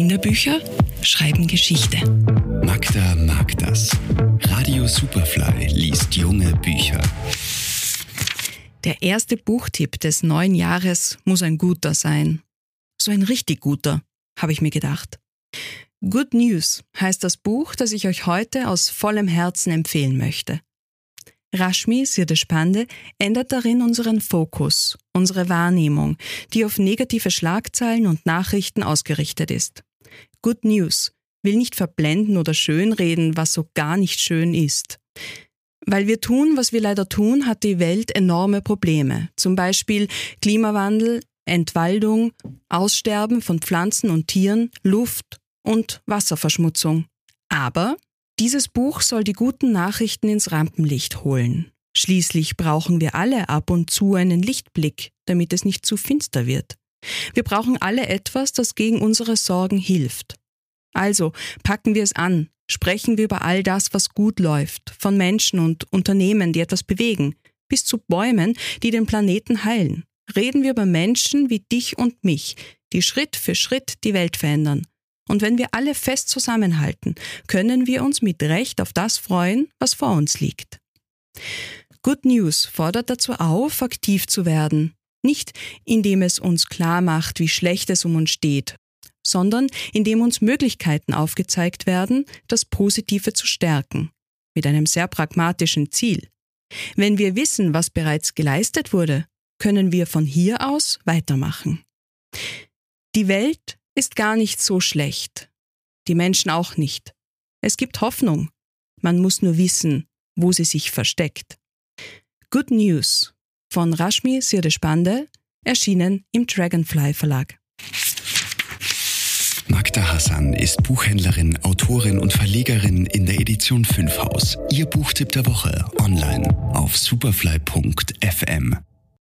Kinderbücher schreiben Geschichte. Magda mag das. Radio Superfly liest junge Bücher. Der erste Buchtipp des neuen Jahres muss ein guter sein. So ein richtig guter, habe ich mir gedacht. Good News heißt das Buch, das ich euch heute aus vollem Herzen empfehlen möchte. Rashmi Sirdeshpande ändert darin unseren Fokus, unsere Wahrnehmung, die auf negative Schlagzeilen und Nachrichten ausgerichtet ist. Good News will nicht verblenden oder schönreden, was so gar nicht schön ist. Weil wir tun, was wir leider tun, hat die Welt enorme Probleme. Zum Beispiel Klimawandel, Entwaldung, Aussterben von Pflanzen und Tieren, Luft und Wasserverschmutzung. Aber dieses Buch soll die guten Nachrichten ins Rampenlicht holen. Schließlich brauchen wir alle ab und zu einen Lichtblick, damit es nicht zu finster wird. Wir brauchen alle etwas, das gegen unsere Sorgen hilft. Also packen wir es an, sprechen wir über all das, was gut läuft, von Menschen und Unternehmen, die etwas bewegen, bis zu Bäumen, die den Planeten heilen. Reden wir über Menschen wie dich und mich, die Schritt für Schritt die Welt verändern und wenn wir alle fest zusammenhalten, können wir uns mit Recht auf das freuen, was vor uns liegt. Good News fordert dazu auf, aktiv zu werden. Nicht indem es uns klar macht, wie schlecht es um uns steht, sondern indem uns Möglichkeiten aufgezeigt werden, das Positive zu stärken. Mit einem sehr pragmatischen Ziel. Wenn wir wissen, was bereits geleistet wurde, können wir von hier aus weitermachen. Die Welt ist gar nicht so schlecht. Die Menschen auch nicht. Es gibt Hoffnung. Man muss nur wissen, wo sie sich versteckt. Good News von Rashmi Sirdeshpande, erschienen im Dragonfly Verlag. Magda Hassan ist Buchhändlerin, Autorin und Verlegerin in der Edition 5 Haus. Ihr Buchtipp der Woche online auf superfly.fm.